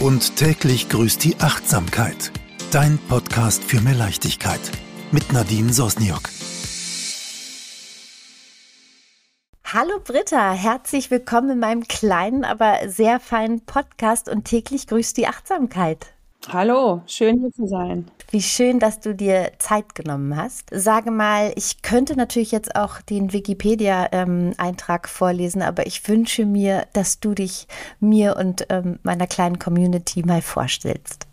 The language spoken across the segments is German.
und täglich grüßt die Achtsamkeit. Dein Podcast für mehr Leichtigkeit mit Nadine Sosniok. Hallo Britta, herzlich willkommen in meinem kleinen, aber sehr feinen Podcast und täglich grüßt die Achtsamkeit. Hallo, schön hier zu sein. Wie schön, dass du dir Zeit genommen hast. Sage mal, ich könnte natürlich jetzt auch den Wikipedia-Eintrag ähm, vorlesen, aber ich wünsche mir, dass du dich mir und ähm, meiner kleinen Community mal vorstellst.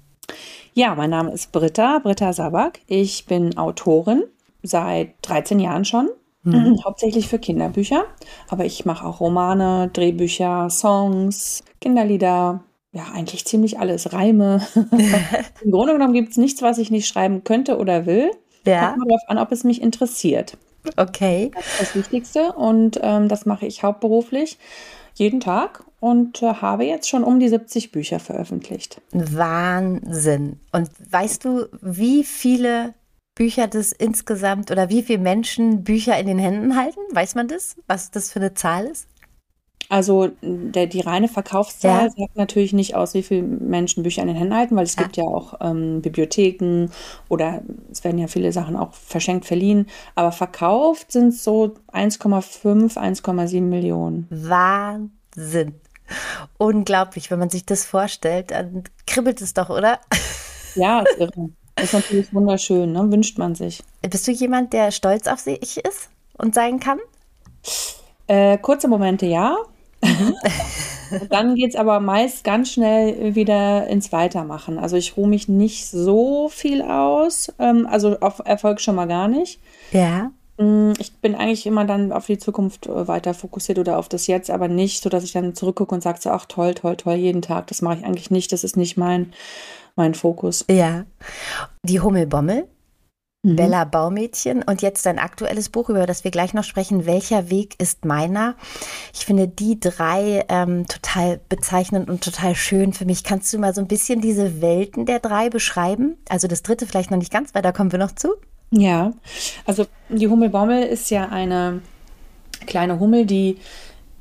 Ja, mein Name ist Britta, Britta Sabak. Ich bin Autorin seit 13 Jahren schon. Mhm. Hauptsächlich für Kinderbücher, aber ich mache auch Romane, Drehbücher, Songs, Kinderlieder, ja, eigentlich ziemlich alles. Reime. Im Grunde genommen gibt es nichts, was ich nicht schreiben könnte oder will. Ja. Kommt darauf an, ob es mich interessiert. Okay. Das ist das Wichtigste und ähm, das mache ich hauptberuflich jeden Tag und äh, habe jetzt schon um die 70 Bücher veröffentlicht. Wahnsinn. Und weißt du, wie viele Bücher das insgesamt oder wie viele Menschen Bücher in den Händen halten? Weiß man das? Was das für eine Zahl ist? Also der, die reine Verkaufszahl ja. sagt natürlich nicht aus, wie viele Menschen Bücher in den Händen halten, weil es ja. gibt ja auch ähm, Bibliotheken oder es werden ja viele Sachen auch verschenkt, verliehen. Aber verkauft sind es so 1,5, 1,7 Millionen. Wahnsinn. Unglaublich, wenn man sich das vorstellt, dann kribbelt es doch, oder? Ja, ist irre. Ist natürlich wunderschön, ne? wünscht man sich. Bist du jemand, der stolz auf sich ist und sein kann? Äh, kurze Momente ja, dann geht es aber meist ganz schnell wieder ins Weitermachen. Also ich ruhe mich nicht so viel aus, ähm, also auf Erfolg schon mal gar nicht. Ja. Mm, ich bin eigentlich immer dann auf die Zukunft äh, weiter fokussiert oder auf das Jetzt, aber nicht so, dass ich dann zurückgucke und sage so, ach toll, toll, toll, jeden Tag. Das mache ich eigentlich nicht. Das ist nicht mein, mein Fokus. Ja. Die Hummelbommel, Mhm. Bella Baumädchen und jetzt dein aktuelles Buch, über das wir gleich noch sprechen, Welcher Weg ist meiner? Ich finde die drei ähm, total bezeichnend und total schön für mich. Kannst du mal so ein bisschen diese Welten der drei beschreiben? Also das dritte vielleicht noch nicht ganz, weil da kommen wir noch zu. Ja, also die Hummelbommel ist ja eine kleine Hummel, die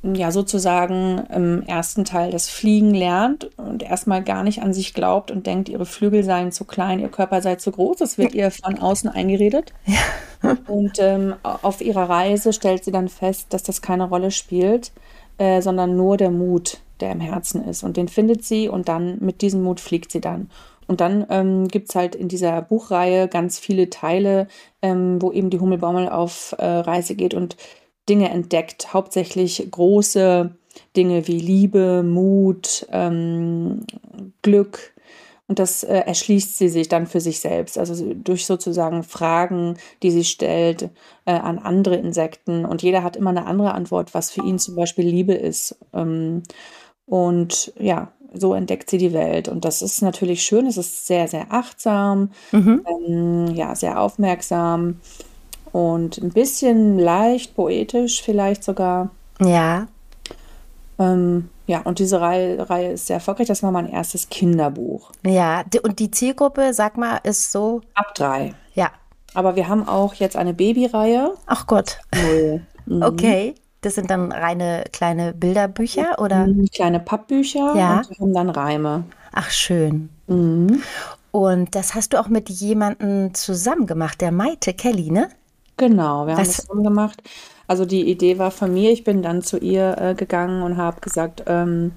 ja sozusagen im ersten Teil das Fliegen lernt und erstmal gar nicht an sich glaubt und denkt, ihre Flügel seien zu klein, ihr Körper sei zu groß. Das wird ihr von außen eingeredet. Ja. Und ähm, auf ihrer Reise stellt sie dann fest, dass das keine Rolle spielt, äh, sondern nur der Mut, der im Herzen ist. Und den findet sie und dann mit diesem Mut fliegt sie dann. Und dann ähm, gibt es halt in dieser Buchreihe ganz viele Teile, ähm, wo eben die Hummelbaumel auf äh, Reise geht und Dinge entdeckt, hauptsächlich große Dinge wie Liebe, Mut, ähm, Glück. Und das äh, erschließt sie sich dann für sich selbst, also durch sozusagen Fragen, die sie stellt äh, an andere Insekten. Und jeder hat immer eine andere Antwort, was für ihn zum Beispiel Liebe ist. Ähm, und ja, so entdeckt sie die Welt. Und das ist natürlich schön, es ist sehr, sehr achtsam, mhm. ähm, ja, sehr aufmerksam und ein bisschen leicht poetisch vielleicht sogar. Ja. Ähm, ja, und diese Reihe, Reihe ist sehr erfolgreich. Das war mein erstes Kinderbuch. Ja, und die Zielgruppe, sag mal, ist so? Ab drei. Ja. Aber wir haben auch jetzt eine Babyreihe. Ach Gott. Mhm. Okay. Das sind dann reine kleine Bilderbücher oder? Mhm, kleine Pappbücher ja. und wir haben dann Reime. Ach, schön. Mhm. Und das hast du auch mit jemandem zusammen gemacht, der Maite Kelly, ne? Genau, wir haben Was? das zusammen gemacht. Also die Idee war von mir, ich bin dann zu ihr äh, gegangen und habe gesagt, ähm,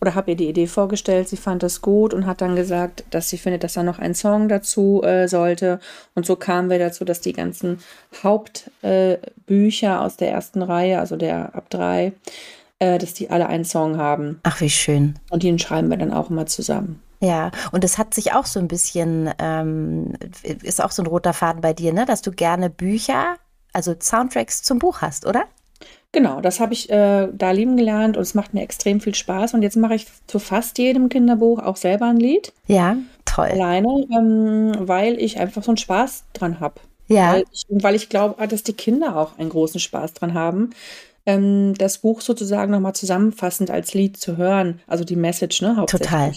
oder habe ihr die Idee vorgestellt, sie fand das gut und hat dann gesagt, dass sie findet, dass da noch ein Song dazu äh, sollte. Und so kamen wir dazu, dass die ganzen Hauptbücher äh, aus der ersten Reihe, also der ab drei, äh, dass die alle einen Song haben. Ach, wie schön. Und den schreiben wir dann auch immer zusammen. Ja, und es hat sich auch so ein bisschen, ähm, ist auch so ein roter Faden bei dir, ne? dass du gerne Bücher, also Soundtracks zum Buch hast, oder? Genau, das habe ich äh, da lieben gelernt und es macht mir extrem viel Spaß. Und jetzt mache ich zu fast jedem Kinderbuch auch selber ein Lied. Ja, toll. Alleine, ähm, weil ich einfach so einen Spaß dran habe. Ja. Weil ich, weil ich glaube, dass die Kinder auch einen großen Spaß dran haben, ähm, das Buch sozusagen nochmal zusammenfassend als Lied zu hören. Also die Message, ne? Total.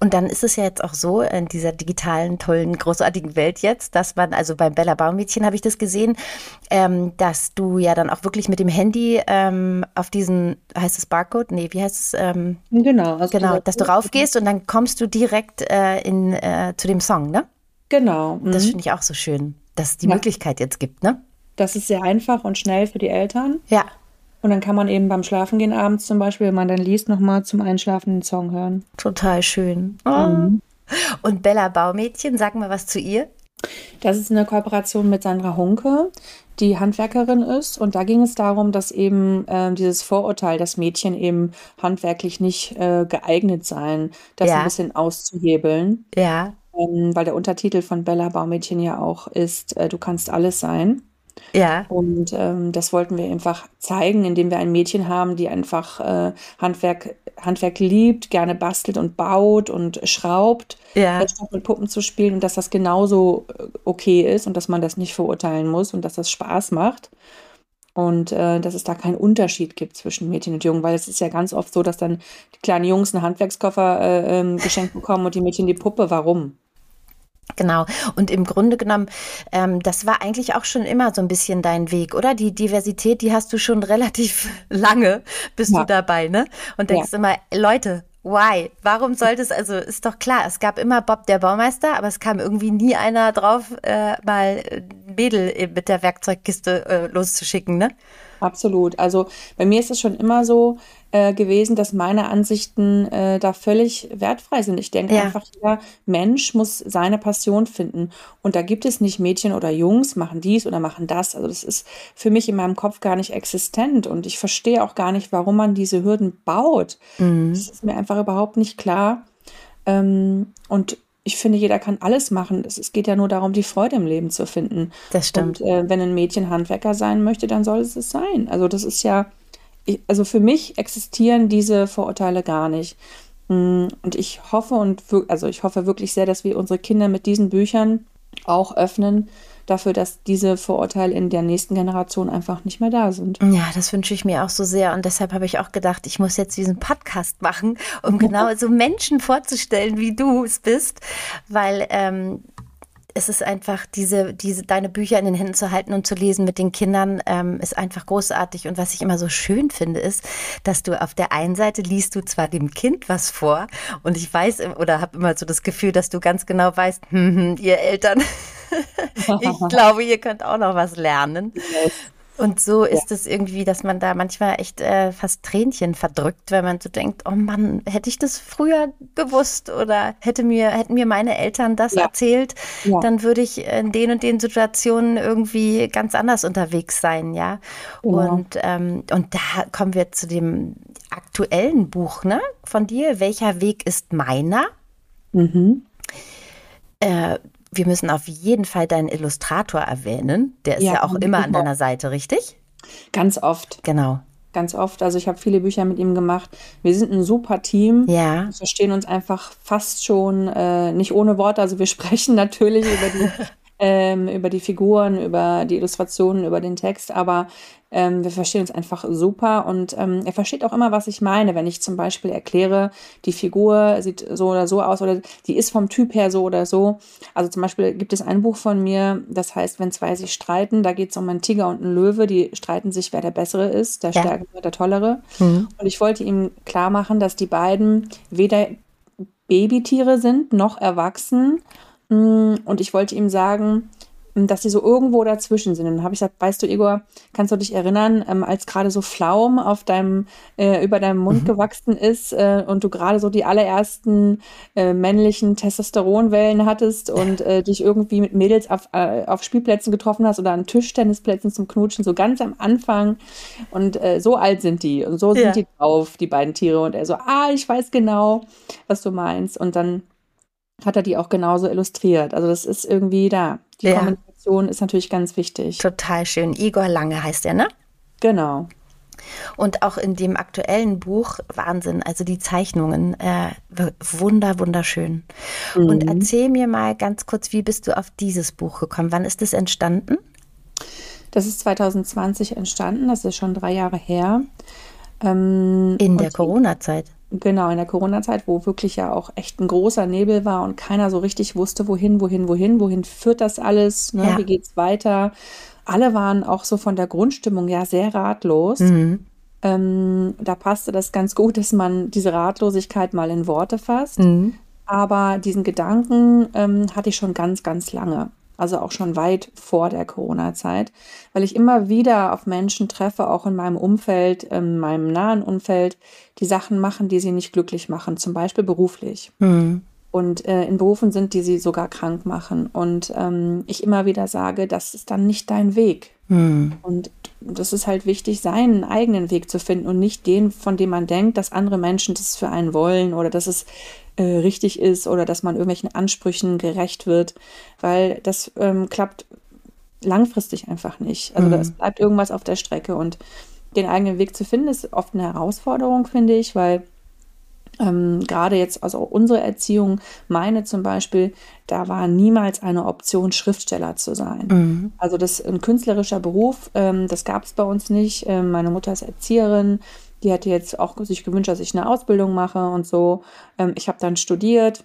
Und dann ist es ja jetzt auch so, in dieser digitalen, tollen, großartigen Welt jetzt, dass man, also beim Bella Baumädchen habe ich das gesehen, ähm, dass du ja dann auch wirklich mit dem Handy ähm, auf diesen, heißt es Barcode? Nee, wie heißt es? Ähm, genau. Also genau, dass du raufgehst und dann kommst du direkt äh, in, äh, zu dem Song, ne? Genau. Mhm. Das finde ich auch so schön, dass es die ja. Möglichkeit jetzt gibt, ne? Das ist sehr einfach und schnell für die Eltern. Ja. Und dann kann man eben beim Schlafengehen abends zum Beispiel, wenn man dann liest, nochmal zum Einschlafen den Song hören. Total schön. Oh. Mhm. Und Bella Baumädchen, sag mal was zu ihr. Das ist eine Kooperation mit Sandra Hunke, die Handwerkerin ist. Und da ging es darum, dass eben äh, dieses Vorurteil, dass Mädchen eben handwerklich nicht äh, geeignet seien, das ja. ein bisschen auszuhebeln. Ja. Ähm, weil der Untertitel von Bella Baumädchen ja auch ist, äh, du kannst alles sein. Ja. Und ähm, das wollten wir einfach zeigen, indem wir ein Mädchen haben, die einfach äh, Handwerk, Handwerk liebt, gerne bastelt und baut und schraubt, ja. statt mit Puppen zu spielen und dass das genauso äh, okay ist und dass man das nicht verurteilen muss und dass das Spaß macht. Und äh, dass es da keinen Unterschied gibt zwischen Mädchen und Jungen, weil es ist ja ganz oft so, dass dann die kleinen Jungs einen Handwerkskoffer äh, ähm, geschenkt bekommen und die Mädchen die Puppe. Warum? Genau. Und im Grunde genommen, ähm, das war eigentlich auch schon immer so ein bisschen dein Weg, oder? Die Diversität, die hast du schon relativ lange, bist ja. du dabei, ne? Und denkst ja. immer, Leute, why? Warum sollte es, also ist doch klar, es gab immer Bob der Baumeister, aber es kam irgendwie nie einer drauf, äh, mal Mädel mit der Werkzeugkiste äh, loszuschicken, ne? Absolut. Also bei mir ist es schon immer so äh, gewesen, dass meine Ansichten äh, da völlig wertfrei sind. Ich denke ja. einfach, jeder Mensch muss seine Passion finden. Und da gibt es nicht Mädchen oder Jungs, machen dies oder machen das. Also das ist für mich in meinem Kopf gar nicht existent. Und ich verstehe auch gar nicht, warum man diese Hürden baut. Mhm. Das ist mir einfach überhaupt nicht klar. Ähm, und ich finde, jeder kann alles machen. Es, geht ja nur darum, die Freude im Leben zu finden. Das stimmt. Und äh, wenn ein Mädchen Handwerker sein möchte, dann soll es es sein. Also das ist ja, ich, also für mich existieren diese Vorurteile gar nicht. Mm, und ich hoffe und also ich hoffe wirklich sehr, dass wir unsere Kinder mit diesen Büchern auch öffnen, dafür, dass diese Vorurteile in der nächsten Generation einfach nicht mehr da sind. Ja, das wünsche ich mir auch so sehr. Und deshalb habe ich auch gedacht, ich muss jetzt diesen Podcast machen, um genau so Menschen vorzustellen, wie du es bist. Weil ähm, es ist einfach, diese, diese, deine Bücher in den Händen zu halten und zu lesen mit den Kindern, ähm, ist einfach großartig. Und was ich immer so schön finde, ist, dass du auf der einen Seite liest du zwar dem Kind was vor und ich weiß oder habe immer so das Gefühl, dass du ganz genau weißt, hm, hm, ihr Eltern, ich glaube, ihr könnt auch noch was lernen. Und so ist ja. es irgendwie, dass man da manchmal echt äh, fast Tränchen verdrückt, wenn man so denkt, oh Mann, hätte ich das früher gewusst oder hätte mir, hätten mir meine Eltern das ja. erzählt, ja. dann würde ich in den und den Situationen irgendwie ganz anders unterwegs sein, ja. Genau. Und, ähm, und da kommen wir zu dem aktuellen Buch, ne, von dir. Welcher Weg ist meiner? Mhm. Äh, wir müssen auf jeden Fall deinen Illustrator erwähnen. Der ist ja, ja auch immer an deiner Seite, richtig? Ganz oft. Genau. Ganz oft. Also ich habe viele Bücher mit ihm gemacht. Wir sind ein super Team. Ja. Wir verstehen uns einfach fast schon äh, nicht ohne Worte. Also wir sprechen natürlich über die ähm, über die Figuren, über die Illustrationen, über den Text, aber ähm, wir verstehen uns einfach super und ähm, er versteht auch immer, was ich meine, wenn ich zum Beispiel erkläre, die Figur sieht so oder so aus oder die ist vom Typ her so oder so. Also zum Beispiel gibt es ein Buch von mir, das heißt, wenn zwei sich streiten, da geht es um einen Tiger und einen Löwe, die streiten sich, wer der Bessere ist, der ja. Stärkere, der Tollere. Mhm. Und ich wollte ihm klar machen, dass die beiden weder Babytiere sind noch erwachsen und ich wollte ihm sagen, mm, dass sie so irgendwo dazwischen sind. Und dann habe ich gesagt, weißt du, Igor, kannst du dich erinnern, ähm, als gerade so Flaum auf deinem, äh, über deinem Mund mhm. gewachsen ist äh, und du gerade so die allerersten äh, männlichen Testosteronwellen hattest und äh, dich irgendwie mit Mädels auf, äh, auf Spielplätzen getroffen hast oder an Tischtennisplätzen zum Knutschen, so ganz am Anfang. Und äh, so alt sind die und so ja. sind die drauf, die beiden Tiere. Und er so, ah, ich weiß genau, was du meinst. Und dann hat er die auch genauso illustriert. Also das ist irgendwie da. Die ja. Kommunikation ist natürlich ganz wichtig. Total schön. Igor Lange heißt er, ne? Genau. Und auch in dem aktuellen Buch, Wahnsinn, also die Zeichnungen, äh, wunder, wunderschön. Mhm. Und erzähl mir mal ganz kurz, wie bist du auf dieses Buch gekommen? Wann ist es entstanden? Das ist 2020 entstanden, das ist schon drei Jahre her. Ähm, in der Corona-Zeit. Genau, in der Corona-Zeit, wo wirklich ja auch echt ein großer Nebel war und keiner so richtig wusste, wohin, wohin, wohin, wohin führt das alles, ne? ja. wie geht's weiter. Alle waren auch so von der Grundstimmung ja sehr ratlos. Mhm. Ähm, da passte das ganz gut, dass man diese Ratlosigkeit mal in Worte fasst. Mhm. Aber diesen Gedanken ähm, hatte ich schon ganz, ganz lange. Also auch schon weit vor der Corona-Zeit, weil ich immer wieder auf Menschen treffe, auch in meinem Umfeld, in meinem nahen Umfeld, die Sachen machen, die sie nicht glücklich machen, zum Beispiel beruflich. Mhm. Und äh, in Berufen sind, die sie sogar krank machen. Und ähm, ich immer wieder sage, das ist dann nicht dein Weg. Mhm. Und das ist halt wichtig, seinen eigenen Weg zu finden und nicht den, von dem man denkt, dass andere Menschen das für einen wollen oder dass es äh, richtig ist oder dass man irgendwelchen Ansprüchen gerecht wird, weil das ähm, klappt langfristig einfach nicht. Also mhm. bleibt irgendwas auf der Strecke und den eigenen Weg zu finden ist oft eine Herausforderung, finde ich, weil ähm, gerade jetzt, also unsere Erziehung, meine zum Beispiel, da war niemals eine Option, Schriftsteller zu sein. Mhm. Also das ein künstlerischer Beruf, ähm, das gab es bei uns nicht. Ähm, meine Mutter ist Erzieherin, die hatte jetzt auch sich gewünscht, dass ich eine Ausbildung mache und so. Ähm, ich habe dann studiert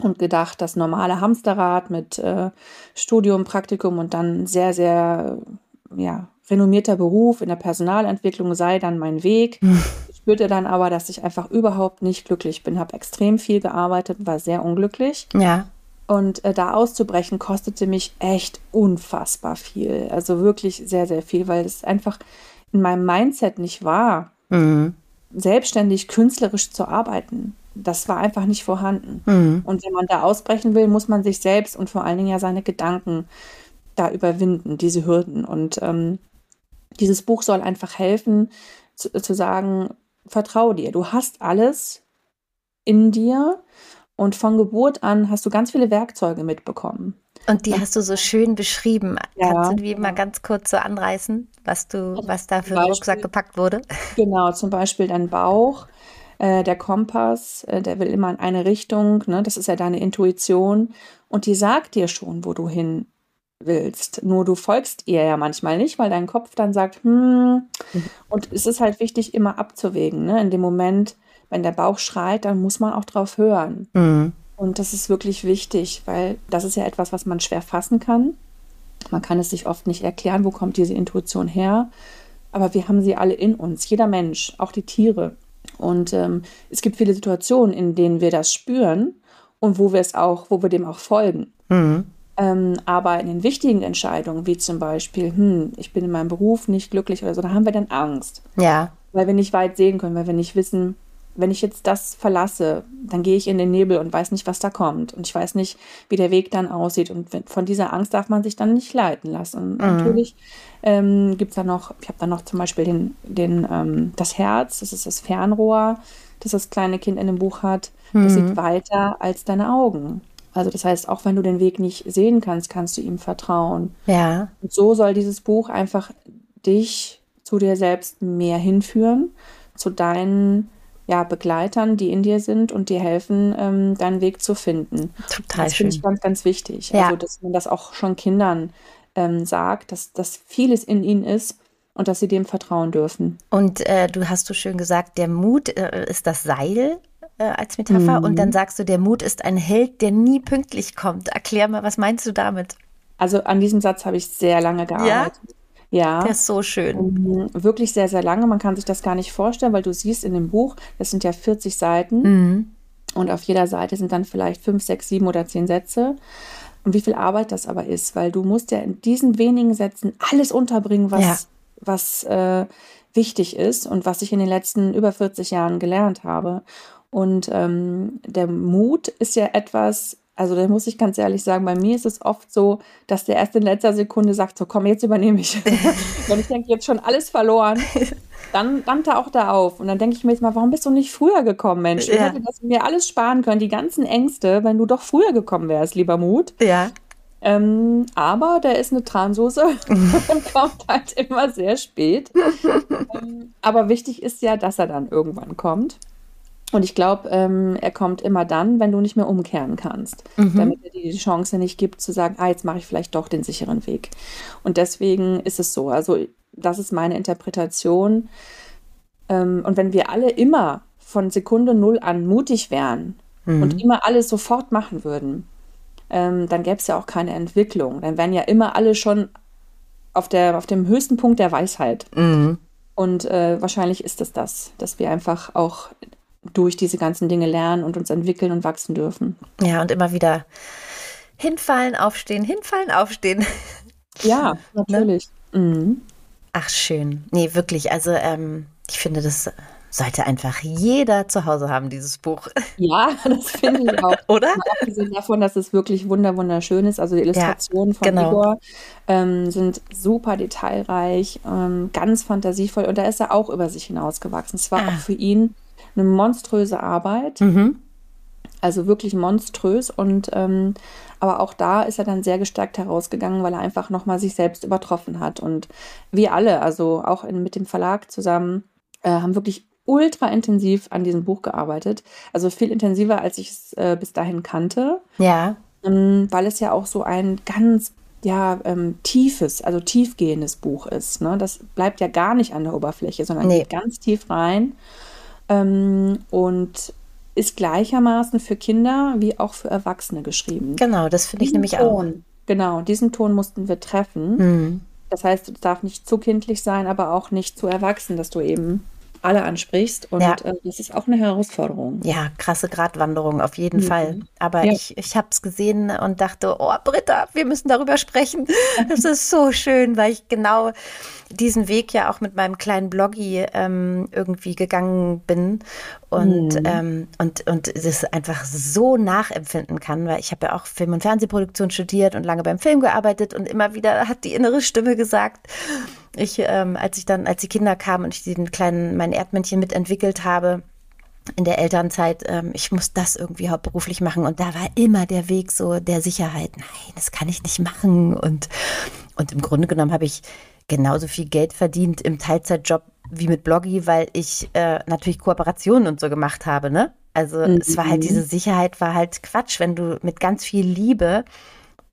und gedacht, das normale Hamsterrad mit äh, Studium, Praktikum und dann sehr, sehr ja, renommierter Beruf in der Personalentwicklung sei dann mein Weg. Mhm spürte dann aber, dass ich einfach überhaupt nicht glücklich bin. Habe extrem viel gearbeitet, war sehr unglücklich. Ja. Und äh, da auszubrechen kostete mich echt unfassbar viel. Also wirklich sehr, sehr viel, weil es einfach in meinem Mindset nicht war, mhm. selbstständig künstlerisch zu arbeiten. Das war einfach nicht vorhanden. Mhm. Und wenn man da ausbrechen will, muss man sich selbst und vor allen Dingen ja seine Gedanken da überwinden, diese Hürden. Und ähm, dieses Buch soll einfach helfen, zu, zu sagen, vertrau dir. Du hast alles in dir und von Geburt an hast du ganz viele Werkzeuge mitbekommen. Und die hast du so schön beschrieben. Ja, Kannst du wie mal ganz kurz so anreißen, was du, was da für ein Rucksack gepackt wurde? Genau, zum Beispiel dein Bauch, äh, der Kompass, äh, der will immer in eine Richtung, ne? das ist ja deine Intuition und die sagt dir schon, wo du hin willst. Nur du folgst ihr ja manchmal nicht, weil dein Kopf dann sagt, hm, mhm. und es ist halt wichtig, immer abzuwägen. Ne? In dem Moment, wenn der Bauch schreit, dann muss man auch drauf hören. Mhm. Und das ist wirklich wichtig, weil das ist ja etwas, was man schwer fassen kann. Man kann es sich oft nicht erklären, wo kommt diese Intuition her. Aber wir haben sie alle in uns, jeder Mensch, auch die Tiere. Und ähm, es gibt viele Situationen, in denen wir das spüren und wo wir es auch, wo wir dem auch folgen. Mhm. Ähm, aber in den wichtigen Entscheidungen, wie zum Beispiel, hm, ich bin in meinem Beruf nicht glücklich oder so, da haben wir dann Angst. Ja. Weil wir nicht weit sehen können, weil wir nicht wissen, wenn ich jetzt das verlasse, dann gehe ich in den Nebel und weiß nicht, was da kommt. Und ich weiß nicht, wie der Weg dann aussieht. Und von dieser Angst darf man sich dann nicht leiten lassen. Und mhm. natürlich ähm, gibt es da noch, ich habe da noch zum Beispiel den, den, ähm, das Herz, das ist das Fernrohr, das das kleine Kind in dem Buch hat. Das mhm. sieht weiter als deine Augen. Also das heißt, auch wenn du den Weg nicht sehen kannst, kannst du ihm vertrauen. Ja. Und so soll dieses Buch einfach dich zu dir selbst mehr hinführen, zu deinen ja, Begleitern, die in dir sind und dir helfen, ähm, deinen Weg zu finden. Total das finde ich ganz, ganz wichtig. Ja. Also, dass man das auch schon Kindern ähm, sagt, dass, dass vieles in ihnen ist und dass sie dem vertrauen dürfen. Und äh, du hast so schön gesagt, der Mut äh, ist das Seil äh, als Metapher. Mhm. Und dann sagst du, der Mut ist ein Held, der nie pünktlich kommt. Erklär mal, was meinst du damit? Also an diesem Satz habe ich sehr lange gearbeitet. Ja? Ja. Der ist so schön. Um, wirklich sehr, sehr lange. Man kann sich das gar nicht vorstellen, weil du siehst in dem Buch, das sind ja 40 Seiten. Mhm. Und auf jeder Seite sind dann vielleicht fünf, sechs, sieben oder zehn Sätze. Und wie viel Arbeit das aber ist, weil du musst ja in diesen wenigen Sätzen alles unterbringen, was, ja. was äh, wichtig ist und was ich in den letzten über 40 Jahren gelernt habe. Und ähm, der Mut ist ja etwas, also da muss ich ganz ehrlich sagen, bei mir ist es oft so, dass der erst in letzter Sekunde sagt, so komm, jetzt übernehme ich. Wenn ich denke, jetzt schon alles verloren, dann rammt er auch da auf. Und dann denke ich mir jetzt mal, warum bist du nicht früher gekommen, Mensch? Ich ja. hätte das mir alles sparen können, die ganzen Ängste, wenn du doch früher gekommen wärst, lieber Mut. Ja. Ähm, aber der ist eine Transoße und kommt halt immer sehr spät. ähm, aber wichtig ist ja, dass er dann irgendwann kommt. Und ich glaube, ähm, er kommt immer dann, wenn du nicht mehr umkehren kannst, mhm. damit er dir die Chance nicht gibt zu sagen, ah, jetzt mache ich vielleicht doch den sicheren Weg. Und deswegen ist es so. Also das ist meine Interpretation. Ähm, und wenn wir alle immer von Sekunde null an mutig wären mhm. und immer alles sofort machen würden, ähm, dann gäbe es ja auch keine Entwicklung. Dann wären ja immer alle schon auf, der, auf dem höchsten Punkt der Weisheit. Mhm. Und äh, wahrscheinlich ist es das, dass wir einfach auch durch diese ganzen Dinge lernen und uns entwickeln und wachsen dürfen. Ja, und immer wieder hinfallen, aufstehen, hinfallen, aufstehen. Ja, ne? natürlich. Ne? Mhm. Ach, schön. Nee, wirklich. Also, ähm, ich finde, das sollte einfach jeder zu Hause haben, dieses Buch. Ja, das finde ich auch. Oder? Abgesehen davon, dass es wirklich wunder wunderschön ist. Also die Illustrationen ja, von genau. Igor ähm, sind super detailreich, ähm, ganz fantasievoll. Und da ist er auch über sich hinausgewachsen. Es war ah. auch für ihn eine monströse Arbeit. Mhm. Also wirklich monströs. Und ähm, aber auch da ist er dann sehr gestärkt herausgegangen, weil er einfach nochmal sich selbst übertroffen hat. Und wir alle, also auch in, mit dem Verlag zusammen, äh, haben wirklich ultra intensiv an diesem Buch gearbeitet. Also viel intensiver, als ich es äh, bis dahin kannte. Ja. Ähm, weil es ja auch so ein ganz ja, ähm, tiefes, also tiefgehendes Buch ist. Ne? Das bleibt ja gar nicht an der Oberfläche, sondern nee. geht ganz tief rein. Ähm, und ist gleichermaßen für Kinder wie auch für Erwachsene geschrieben. Genau, das finde ich nämlich Ton, auch. Genau, diesen Ton mussten wir treffen. Mhm. Das heißt, es darf nicht zu kindlich sein, aber auch nicht zu erwachsen, dass du eben alle ansprichst. Und ja. äh, das ist auch eine Herausforderung. Ja, krasse Gratwanderung auf jeden mhm. Fall. Aber ja. ich, ich habe es gesehen und dachte, oh Britta, wir müssen darüber sprechen. Das ist so schön, weil ich genau diesen Weg ja auch mit meinem kleinen Bloggy ähm, irgendwie gegangen bin und, mhm. ähm, und, und das einfach so nachempfinden kann, weil ich habe ja auch Film- und Fernsehproduktion studiert und lange beim Film gearbeitet und immer wieder hat die innere Stimme gesagt, ich, ähm, als ich dann, als die Kinder kamen und ich den kleinen, mein Erdmännchen mitentwickelt habe, in der Elternzeit, ähm, ich muss das irgendwie hauptberuflich machen. Und da war immer der Weg so der Sicherheit. Nein, das kann ich nicht machen. Und, und im Grunde genommen habe ich genauso viel Geld verdient im Teilzeitjob wie mit Bloggy, weil ich äh, natürlich Kooperationen und so gemacht habe. Ne? Also mhm. es war halt diese Sicherheit, war halt Quatsch, wenn du mit ganz viel Liebe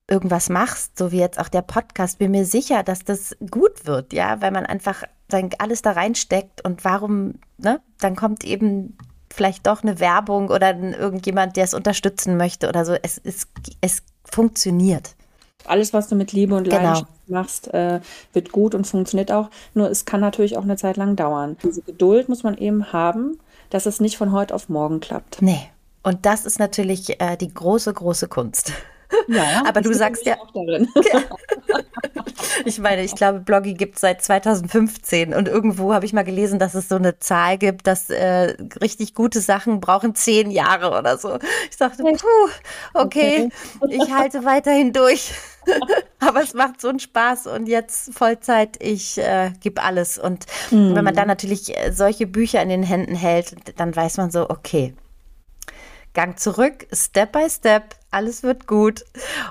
irgendwas machst, so wie jetzt auch der Podcast, bin mir sicher, dass das gut wird, ja, weil man einfach dann alles da reinsteckt und warum, ne, dann kommt eben vielleicht doch eine Werbung oder irgendjemand, der es unterstützen möchte oder so. Es, es, es funktioniert. Alles, was du mit Liebe und genau. Leidenschaft machst, äh, wird gut und funktioniert auch. Nur es kann natürlich auch eine Zeit lang dauern. Diese Geduld muss man eben haben, dass es nicht von heute auf morgen klappt. Nee. Und das ist natürlich äh, die große, große Kunst. Ja, aber du sagst ja. ich meine, ich glaube, Bloggy gibt es seit 2015 und irgendwo habe ich mal gelesen, dass es so eine Zahl gibt, dass äh, richtig gute Sachen brauchen zehn Jahre oder so. Ich dachte, puh, okay, ich halte weiterhin durch. aber es macht so einen Spaß und jetzt Vollzeit, ich äh, gebe alles. Und mhm. wenn man dann natürlich äh, solche Bücher in den Händen hält, dann weiß man so, okay, Gang zurück, Step by Step, alles wird gut.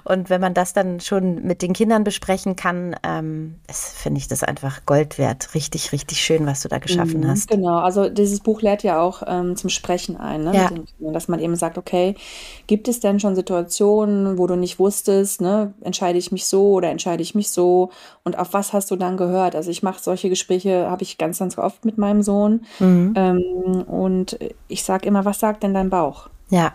Und wenn man das dann schon mit den Kindern besprechen kann, ähm, finde ich das einfach Gold wert. Richtig, richtig schön, was du da geschaffen mhm, hast. Genau, also dieses Buch lädt ja auch ähm, zum Sprechen ein, ne? ja. dass man eben sagt, okay, gibt es denn schon Situationen, wo du nicht wusstest, ne, entscheide ich mich so oder entscheide ich mich so und auf was hast du dann gehört? Also ich mache solche Gespräche, habe ich ganz, ganz oft mit meinem Sohn mhm. ähm, und ich sage immer, was sagt denn dein Bauch? Ja.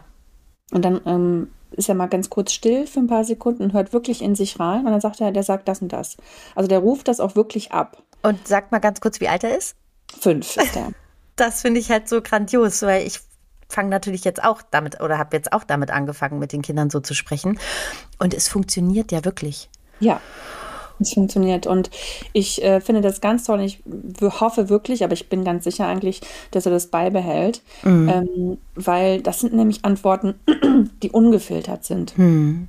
Und dann ähm, ist er mal ganz kurz still für ein paar Sekunden und hört wirklich in sich rein und dann sagt er, der sagt das und das. Also der ruft das auch wirklich ab. Und sagt mal ganz kurz, wie alt er ist? Fünf ist er. Das finde ich halt so grandios, weil ich fange natürlich jetzt auch damit oder habe jetzt auch damit angefangen, mit den Kindern so zu sprechen. Und es funktioniert ja wirklich. Ja. Es funktioniert. Und ich äh, finde das ganz toll. Ich hoffe wirklich, aber ich bin ganz sicher eigentlich, dass er das beibehält. Mhm. Ähm, weil das sind nämlich Antworten, die ungefiltert sind. Mhm.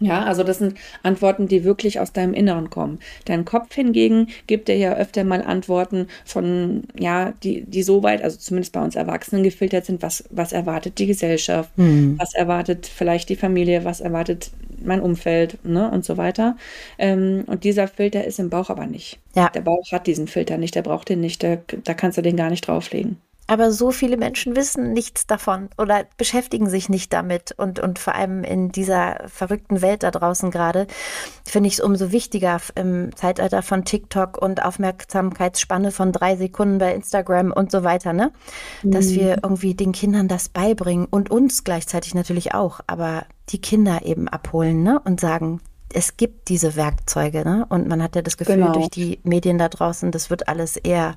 Ja, also das sind Antworten, die wirklich aus deinem Inneren kommen. Dein Kopf hingegen gibt dir ja öfter mal Antworten von, ja, die, die so weit, also zumindest bei uns Erwachsenen gefiltert sind, was, was erwartet die Gesellschaft, mhm. was erwartet vielleicht die Familie, was erwartet mein Umfeld, ne, und so weiter. Ähm, und dieser Filter ist im Bauch aber nicht. Ja. Der Bauch hat diesen Filter nicht, der braucht den nicht, der, da kannst du den gar nicht drauflegen. Aber so viele Menschen wissen nichts davon oder beschäftigen sich nicht damit. Und, und vor allem in dieser verrückten Welt da draußen gerade finde ich es umso wichtiger im Zeitalter von TikTok und Aufmerksamkeitsspanne von drei Sekunden bei Instagram und so weiter, ne? Dass mhm. wir irgendwie den Kindern das beibringen und uns gleichzeitig natürlich auch, aber die Kinder eben abholen, ne? Und sagen, es gibt diese Werkzeuge, ne? Und man hat ja das Gefühl, genau. durch die Medien da draußen, das wird alles eher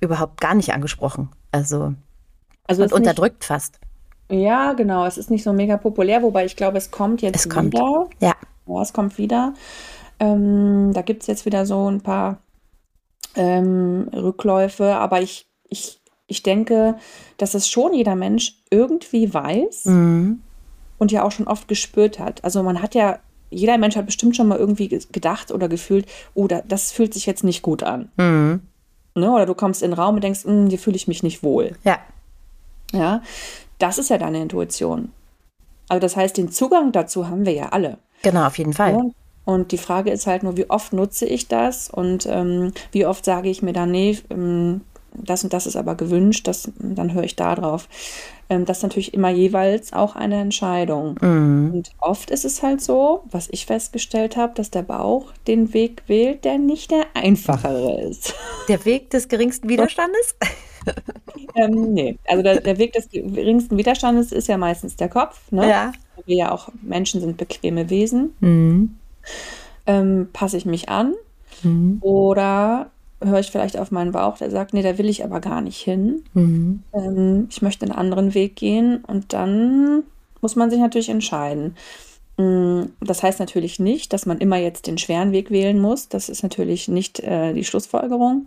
überhaupt gar nicht angesprochen. Also, also und unterdrückt nicht, fast. Ja, genau. Es ist nicht so mega populär, wobei ich glaube, es kommt jetzt es kommt. wieder. Ja. ja es kommt wieder. Ähm, da gibt es jetzt wieder so ein paar ähm, Rückläufe, aber ich, ich, ich denke, dass es schon jeder Mensch irgendwie weiß mhm. und ja auch schon oft gespürt hat. Also man hat ja, jeder Mensch hat bestimmt schon mal irgendwie gedacht oder gefühlt, oh, das fühlt sich jetzt nicht gut an. Mhm. Ne? Oder du kommst in den Raum und denkst, hm, hier fühle ich mich nicht wohl. Ja. Ja, das ist ja deine Intuition. Also das heißt, den Zugang dazu haben wir ja alle. Genau, auf jeden Fall. Ja? Und die Frage ist halt nur, wie oft nutze ich das und ähm, wie oft sage ich mir dann, nee, ähm, das und das ist aber gewünscht, das, dann höre ich da drauf. Ähm, das ist natürlich immer jeweils auch eine Entscheidung. Mhm. Und oft ist es halt so, was ich festgestellt habe, dass der Bauch den Weg wählt, der nicht der einfachere ist. Der Weg des geringsten Widerstandes? ähm, nee, also der, der, Weg des geringsten Widerstandes ist ja meistens der Kopf. Ne? Ja. Wir ja auch Menschen sind bequeme Wesen. Mhm. Ähm, passe ich mich an? Mhm. Oder höre ich vielleicht auf meinen Bauch, der sagt, nee, da will ich aber gar nicht hin. Mhm. Ähm, ich möchte einen anderen Weg gehen und dann muss man sich natürlich entscheiden. Mm, das heißt natürlich nicht, dass man immer jetzt den schweren Weg wählen muss. Das ist natürlich nicht äh, die Schlussfolgerung.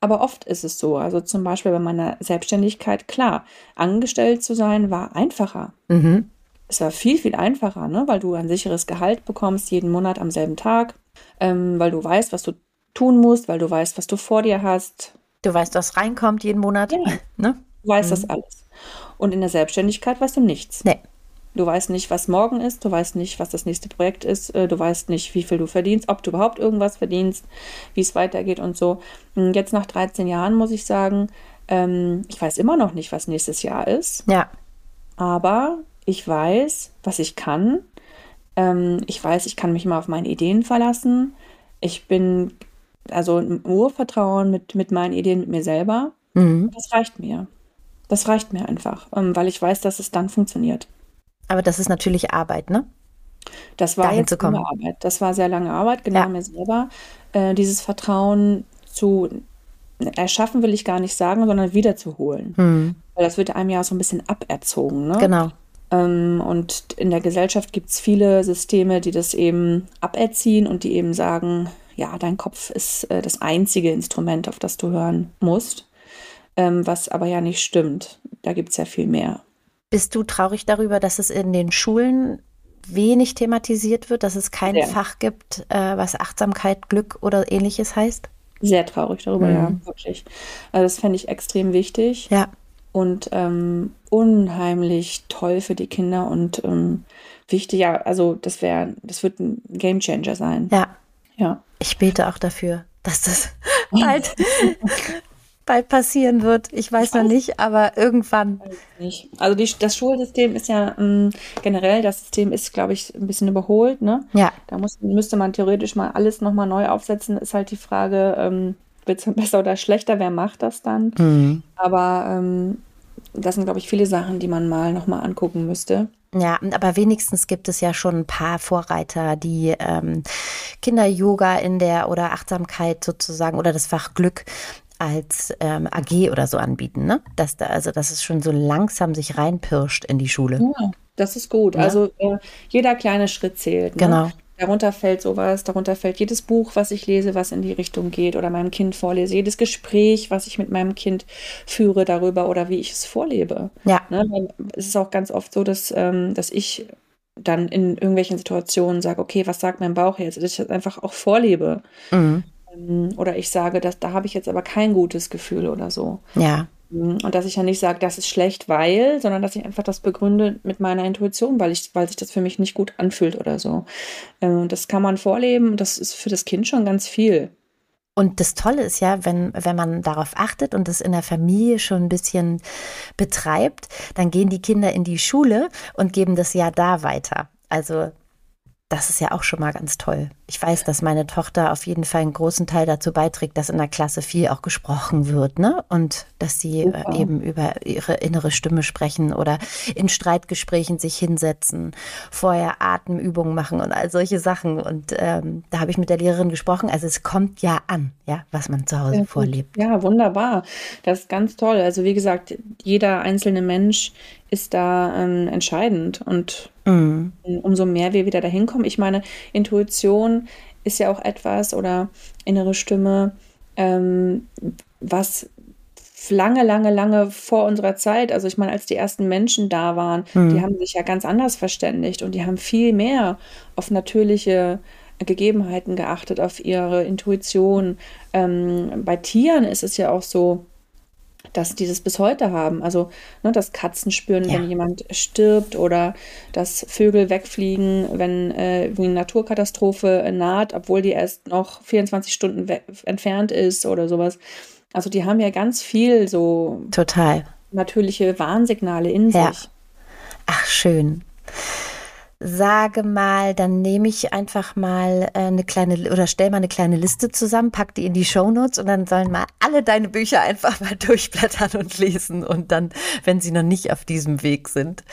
Aber oft ist es so. Also zum Beispiel bei meiner Selbstständigkeit, klar, angestellt zu sein war einfacher. Mhm. Es war viel, viel einfacher, ne? weil du ein sicheres Gehalt bekommst, jeden Monat am selben Tag, ähm, weil du weißt, was du tun musst, weil du weißt, was du vor dir hast. Du weißt, was reinkommt jeden Monat. Ja. Ne? Du weißt mhm. das alles. Und in der Selbstständigkeit weißt du nichts. Nee. Du weißt nicht, was morgen ist, du weißt nicht, was das nächste Projekt ist, äh, du weißt nicht, wie viel du verdienst, ob du überhaupt irgendwas verdienst, wie es weitergeht und so. Jetzt nach 13 Jahren muss ich sagen, ähm, ich weiß immer noch nicht, was nächstes Jahr ist. Ja. Aber ich weiß, was ich kann. Ähm, ich weiß, ich kann mich immer auf meine Ideen verlassen. Ich bin also ein Urvertrauen mit, mit meinen Ideen, mit mir selber. Mhm. Das reicht mir. Das reicht mir einfach, ähm, weil ich weiß, dass es dann funktioniert. Aber das ist natürlich Arbeit, ne? Das war Dahin jetzt lange Arbeit. Das war sehr lange Arbeit, genau ja. mir selber. Äh, dieses Vertrauen zu erschaffen will ich gar nicht sagen, sondern wiederzuholen. Mhm. Weil das wird einem ja so ein bisschen aberzogen, ne? Genau. Ähm, und in der Gesellschaft gibt es viele Systeme, die das eben aberziehen und die eben sagen, ja, dein Kopf ist äh, das einzige Instrument, auf das du hören musst, ähm, was aber ja nicht stimmt. Da gibt es ja viel mehr. Bist du traurig darüber, dass es in den Schulen wenig thematisiert wird, dass es kein ja. Fach gibt, äh, was Achtsamkeit, Glück oder ähnliches heißt? Sehr traurig darüber, mhm. ja, wirklich. Also das fände ich extrem wichtig. Ja. Und ähm, unheimlich toll für die Kinder und ähm, wichtig, ja, also das wäre, das wird ein Game Changer sein. Ja. Ja. Ich bete auch dafür, dass das bald, bald passieren wird. Ich weiß noch nicht, aber irgendwann. Nicht. Also die, das Schulsystem ist ja ähm, generell, das System ist, glaube ich, ein bisschen überholt. Ne? Ja. Da muss, müsste man theoretisch mal alles nochmal neu aufsetzen. Ist halt die Frage, ähm, wird es besser oder schlechter? Wer macht das dann? Mhm. Aber ähm, das sind, glaube ich, viele Sachen, die man mal nochmal angucken müsste. Ja, aber wenigstens gibt es ja schon ein paar Vorreiter, die ähm, Kinder-Yoga in der oder Achtsamkeit sozusagen oder das Fach Glück als ähm, AG oder so anbieten, ne? Dass da, also dass es schon so langsam sich reinpirscht in die Schule. Ja, das ist gut. Ja. Also äh, jeder kleine Schritt zählt. Ne? Genau. Darunter fällt sowas, darunter fällt jedes Buch, was ich lese, was in die Richtung geht oder meinem Kind vorlese, jedes Gespräch, was ich mit meinem Kind führe darüber oder wie ich es vorlebe. Ja. Ne? Es ist auch ganz oft so, dass, ähm, dass ich dann in irgendwelchen Situationen sage, okay, was sagt mein Bauch jetzt? Dass ich das einfach auch vorlebe. Mhm. Ähm, oder ich sage, dass, da habe ich jetzt aber kein gutes Gefühl oder so. Ja. Mhm. Und dass ich ja nicht sage, das ist schlecht, weil, sondern dass ich einfach das begründe mit meiner Intuition, weil ich, weil sich das für mich nicht gut anfühlt oder so. Und ähm, das kann man vorleben. Das ist für das Kind schon ganz viel. Und das Tolle ist ja, wenn, wenn man darauf achtet und das in der Familie schon ein bisschen betreibt, dann gehen die Kinder in die Schule und geben das ja da weiter. Also das ist ja auch schon mal ganz toll. Ich weiß, dass meine Tochter auf jeden Fall einen großen Teil dazu beiträgt, dass in der Klasse viel auch gesprochen wird, ne? Und dass sie äh, Super. eben über ihre innere Stimme sprechen oder in Streitgesprächen sich hinsetzen, vorher Atemübungen machen und all solche Sachen. Und ähm, da habe ich mit der Lehrerin gesprochen. Also es kommt ja an, ja, was man zu Hause ja, vorlebt. Ja, wunderbar. Das ist ganz toll. Also wie gesagt, jeder einzelne Mensch ist da ähm, entscheidend. Und mhm. umso mehr wir wieder dahin kommen, ich meine, Intuition ist ja auch etwas oder innere Stimme, ähm, was lange, lange, lange vor unserer Zeit, also ich meine, als die ersten Menschen da waren, mhm. die haben sich ja ganz anders verständigt und die haben viel mehr auf natürliche Gegebenheiten geachtet, auf ihre Intuition. Ähm, bei Tieren ist es ja auch so, dass die das bis heute haben. Also, ne, dass Katzen spüren, ja. wenn jemand stirbt oder dass Vögel wegfliegen, wenn äh, eine Naturkatastrophe naht, obwohl die erst noch 24 Stunden entfernt ist oder sowas. Also, die haben ja ganz viel so total natürliche Warnsignale in ja. sich. Ach, schön sage mal, dann nehme ich einfach mal äh, eine kleine oder stell mal eine kleine Liste zusammen, pack die in die Shownotes und dann sollen mal alle deine Bücher einfach mal durchblättern und lesen und dann, wenn sie noch nicht auf diesem Weg sind.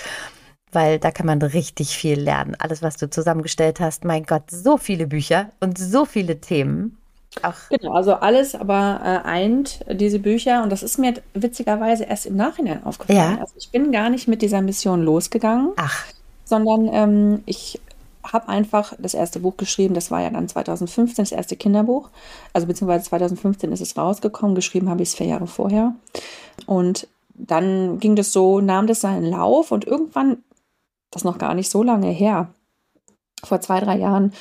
Weil da kann man richtig viel lernen. Alles, was du zusammengestellt hast, mein Gott, so viele Bücher und so viele Themen. Ach. Genau, also alles aber äh, eint diese Bücher und das ist mir witzigerweise erst im Nachhinein aufgefallen. Ja. Also ich bin gar nicht mit dieser Mission losgegangen. Ach sondern ähm, ich habe einfach das erste Buch geschrieben, das war ja dann 2015 das erste Kinderbuch, also beziehungsweise 2015 ist es rausgekommen, geschrieben habe ich es vier Jahre vorher. Und dann ging das so, nahm das seinen Lauf und irgendwann, das noch gar nicht so lange her, vor zwei, drei Jahren,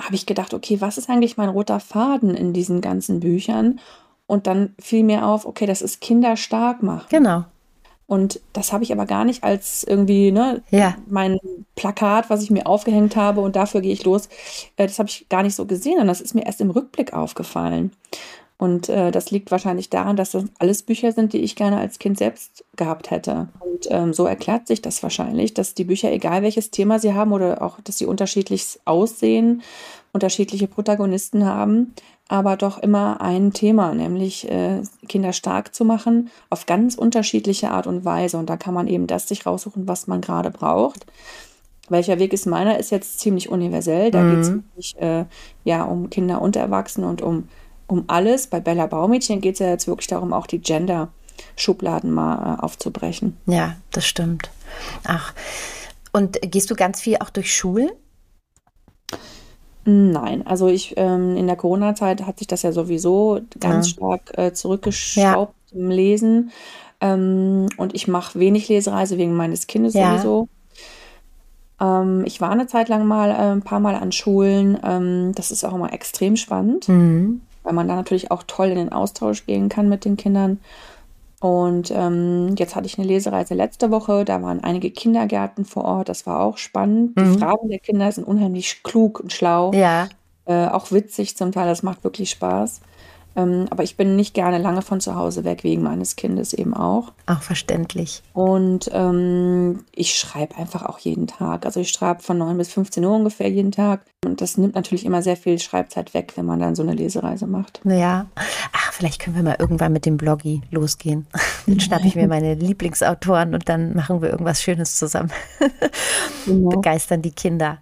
habe ich gedacht, okay, was ist eigentlich mein roter Faden in diesen ganzen Büchern? Und dann fiel mir auf, okay, das ist Kinder stark machen. Genau. Und das habe ich aber gar nicht als irgendwie ne, ja. mein Plakat, was ich mir aufgehängt habe und dafür gehe ich los. Äh, das habe ich gar nicht so gesehen und das ist mir erst im Rückblick aufgefallen. Und äh, das liegt wahrscheinlich daran, dass das alles Bücher sind, die ich gerne als Kind selbst gehabt hätte. Und ähm, so erklärt sich das wahrscheinlich, dass die Bücher, egal welches Thema sie haben oder auch, dass sie unterschiedlich aussehen, unterschiedliche Protagonisten haben, aber doch immer ein Thema, nämlich äh, Kinder stark zu machen auf ganz unterschiedliche Art und Weise. Und da kann man eben das sich raussuchen, was man gerade braucht. Welcher Weg ist meiner, ist jetzt ziemlich universell. Da mhm. geht es wirklich äh, ja, um Kinder und Erwachsene und um, um alles. Bei Bella Baumädchen geht es ja jetzt wirklich darum, auch die Gender-Schubladen mal äh, aufzubrechen. Ja, das stimmt. Ach, und gehst du ganz viel auch durch Schulen? Nein, also ich ähm, in der Corona-Zeit hat sich das ja sowieso ganz ja. stark äh, zurückgeschraubt ja. im Lesen. Ähm, und ich mache wenig Lesereise wegen meines Kindes ja. sowieso. Ähm, ich war eine Zeit lang mal äh, ein paar Mal an Schulen. Ähm, das ist auch immer extrem spannend, mhm. weil man da natürlich auch toll in den Austausch gehen kann mit den Kindern. Und ähm, jetzt hatte ich eine Lesereise letzte Woche, da waren einige Kindergärten vor Ort, das war auch spannend. Mhm. Die Fragen der Kinder sind unheimlich klug und schlau, ja. äh, auch witzig zum Teil, das macht wirklich Spaß. Ähm, aber ich bin nicht gerne lange von zu Hause weg, wegen meines Kindes eben auch. Auch verständlich. Und ähm, ich schreibe einfach auch jeden Tag. Also ich schreibe von 9 bis 15 Uhr ungefähr jeden Tag. Und das nimmt natürlich immer sehr viel Schreibzeit weg, wenn man dann so eine Lesereise macht. Ja. Ach, vielleicht können wir mal irgendwann mit dem Bloggy losgehen. Dann schnappe ich mir meine Lieblingsautoren und dann machen wir irgendwas Schönes zusammen. Genau. Begeistern die Kinder.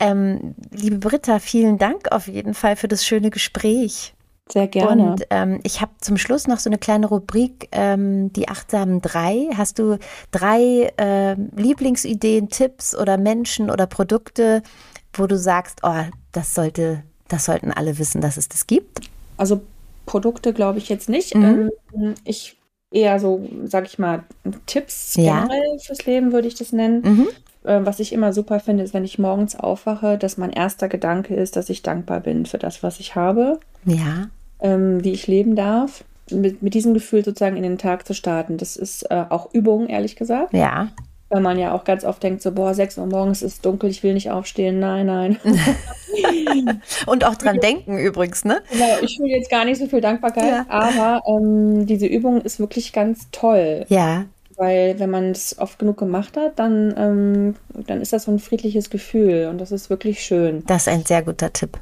Ähm, liebe Britta, vielen Dank auf jeden Fall für das schöne Gespräch. Sehr gerne. Und ähm, ich habe zum Schluss noch so eine kleine Rubrik, ähm, die achtsamen drei. Hast du drei äh, Lieblingsideen, Tipps oder Menschen oder Produkte, wo du sagst, oh, das sollte, das sollten alle wissen, dass es das gibt? Also Produkte glaube ich jetzt nicht. Mhm. Ähm, ich eher so, sag ich mal, Tipps ja. generell fürs Leben würde ich das nennen. Mhm. Äh, was ich immer super finde, ist, wenn ich morgens aufwache, dass mein erster Gedanke ist, dass ich dankbar bin für das, was ich habe. Ja ähm, wie ich leben darf. Mit, mit diesem Gefühl sozusagen in den Tag zu starten. Das ist äh, auch Übung, ehrlich gesagt. Ja. Weil man ja auch ganz oft denkt, so, boah, 6 Uhr morgens ist dunkel, ich will nicht aufstehen. Nein, nein. Und auch dran denken übrigens, ne? Genau, ich fühle jetzt gar nicht so viel Dankbarkeit, ja. aber ähm, diese Übung ist wirklich ganz toll. Ja. Weil wenn man es oft genug gemacht hat, dann, ähm, dann ist das so ein friedliches Gefühl und das ist wirklich schön. Das ist ein sehr guter Tipp.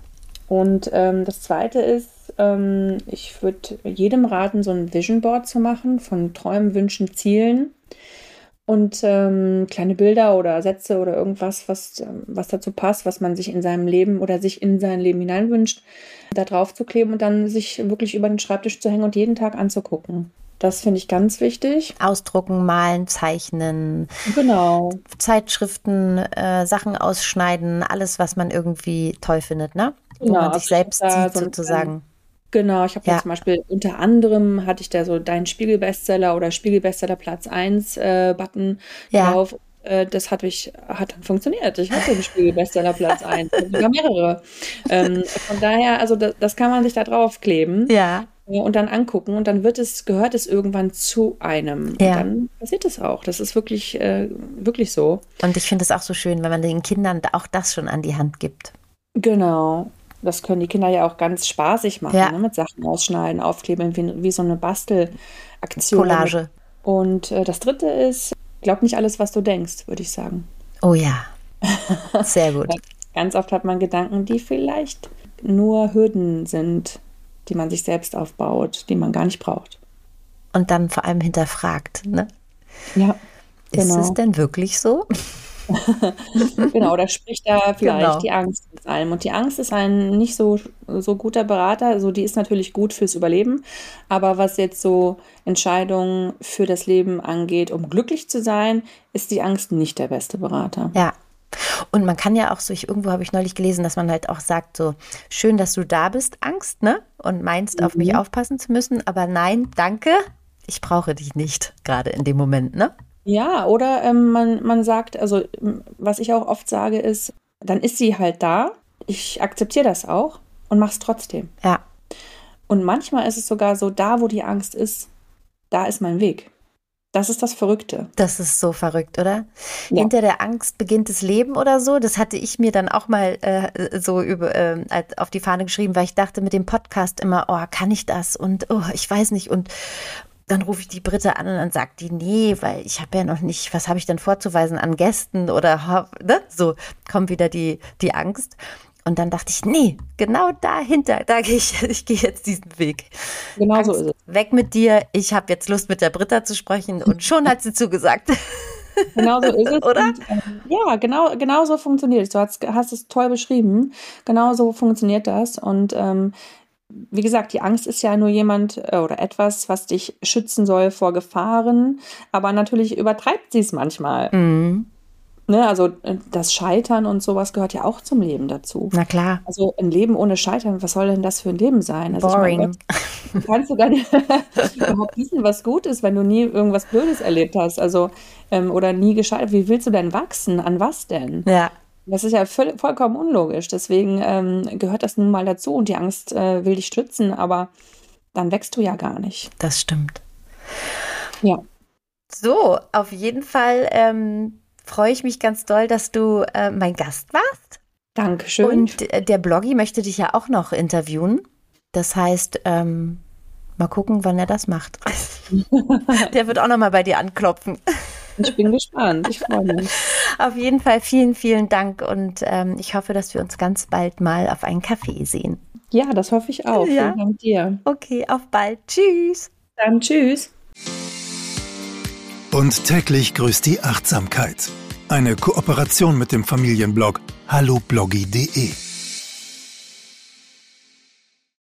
Und ähm, das Zweite ist, ähm, ich würde jedem raten, so ein Vision Board zu machen von Träumen, Wünschen, Zielen und ähm, kleine Bilder oder Sätze oder irgendwas, was, ähm, was dazu passt, was man sich in seinem Leben oder sich in sein Leben hineinwünscht, da drauf zu kleben und dann sich wirklich über den Schreibtisch zu hängen und jeden Tag anzugucken. Das finde ich ganz wichtig. Ausdrucken, malen, zeichnen. Genau. Zeitschriften, äh, Sachen ausschneiden, alles, was man irgendwie toll findet, ne? Wo genau, man sich selbst sieht, so sozusagen. Genau, ich habe ja. zum Beispiel unter anderem hatte ich da so deinen Spiegel-Bestseller oder Spiegel-Bestseller Platz 1 äh, Button ja. drauf. Äh, das hat, ich, hat dann funktioniert. Ich hatte den Spiegel-Bestseller Platz 1, sogar mehrere. Ähm, von daher, also das, das, kann man sich da draufkleben. Ja. Und dann angucken und dann wird es, gehört es irgendwann zu einem. Ja. Und dann passiert es auch. Das ist wirklich, äh, wirklich so. Und ich finde es auch so schön, wenn man den Kindern auch das schon an die Hand gibt. Genau. Das können die Kinder ja auch ganz spaßig machen, ja. ne? mit Sachen ausschneiden, aufkleben, wie, wie so eine Bastelaktion. Collage. Und äh, das dritte ist, glaub nicht alles, was du denkst, würde ich sagen. Oh ja. Sehr gut. ganz oft hat man Gedanken, die vielleicht nur Hürden sind, die man sich selbst aufbaut, die man gar nicht braucht. Und dann vor allem hinterfragt, ne? Ja. Genau. Ist es denn wirklich so? genau, da spricht da vielleicht genau. die Angst mit allem. Und die Angst ist ein nicht so, so guter Berater. Also die ist natürlich gut fürs Überleben. Aber was jetzt so Entscheidungen für das Leben angeht, um glücklich zu sein, ist die Angst nicht der beste Berater. Ja. Und man kann ja auch so, ich, irgendwo habe ich neulich gelesen, dass man halt auch sagt, so, schön, dass du da bist, Angst, ne? Und meinst, mhm. auf mich mhm. aufpassen zu müssen. Aber nein, danke, ich brauche dich nicht, gerade in dem Moment, ne? Ja, oder ähm, man, man sagt, also was ich auch oft sage, ist, dann ist sie halt da, ich akzeptiere das auch und mach's trotzdem. Ja. Und manchmal ist es sogar so, da wo die Angst ist, da ist mein Weg. Das ist das Verrückte. Das ist so verrückt, oder? Ja. Hinter der Angst beginnt das Leben oder so. Das hatte ich mir dann auch mal äh, so über, äh, auf die Fahne geschrieben, weil ich dachte mit dem Podcast immer, oh, kann ich das? Und oh, ich weiß nicht. Und, dann rufe ich die Britta an und dann sagt die, nee, weil ich habe ja noch nicht, was habe ich denn vorzuweisen an Gästen oder ne? so kommt wieder die, die Angst. Und dann dachte ich, nee, genau dahinter, da gehe ich, ich gehe jetzt diesen Weg. Genau Angst, so ist es. Weg mit dir, ich habe jetzt Lust mit der Britta zu sprechen und schon hat sie zugesagt. Genau so ist es. Oder? Und, äh, ja, genau, genau so funktioniert es. Du hast, hast es toll beschrieben. Genau so funktioniert das. Und ähm, wie gesagt, die Angst ist ja nur jemand äh, oder etwas, was dich schützen soll vor Gefahren, aber natürlich übertreibt sie es manchmal. Mhm. Ne, also äh, das Scheitern und sowas gehört ja auch zum Leben dazu. Na klar. Also ein Leben ohne Scheitern, was soll denn das für ein Leben sein? Also Boring. Meine, du kannst du gar nicht überhaupt wissen, was gut ist, wenn du nie irgendwas Blödes erlebt hast. Also ähm, oder nie gescheitert. Wie willst du denn wachsen? An was denn? Ja. Das ist ja voll, vollkommen unlogisch. Deswegen ähm, gehört das nun mal dazu und die Angst äh, will dich stützen, aber dann wächst du ja gar nicht. Das stimmt. Ja. So, auf jeden Fall ähm, freue ich mich ganz doll, dass du äh, mein Gast warst. Dankeschön. Und äh, der Bloggy möchte dich ja auch noch interviewen. Das heißt, ähm, mal gucken, wann er das macht. der wird auch noch mal bei dir anklopfen. Ich bin gespannt. Ich freue mich. Auf jeden Fall vielen, vielen Dank und ähm, ich hoffe, dass wir uns ganz bald mal auf einen Kaffee sehen. Ja, das hoffe ich auch. Ja. Vielen Dank dir. Okay, auf bald. Tschüss. Dann tschüss. Und täglich grüßt die Achtsamkeit. Eine Kooperation mit dem Familienblog hallobloggy.de.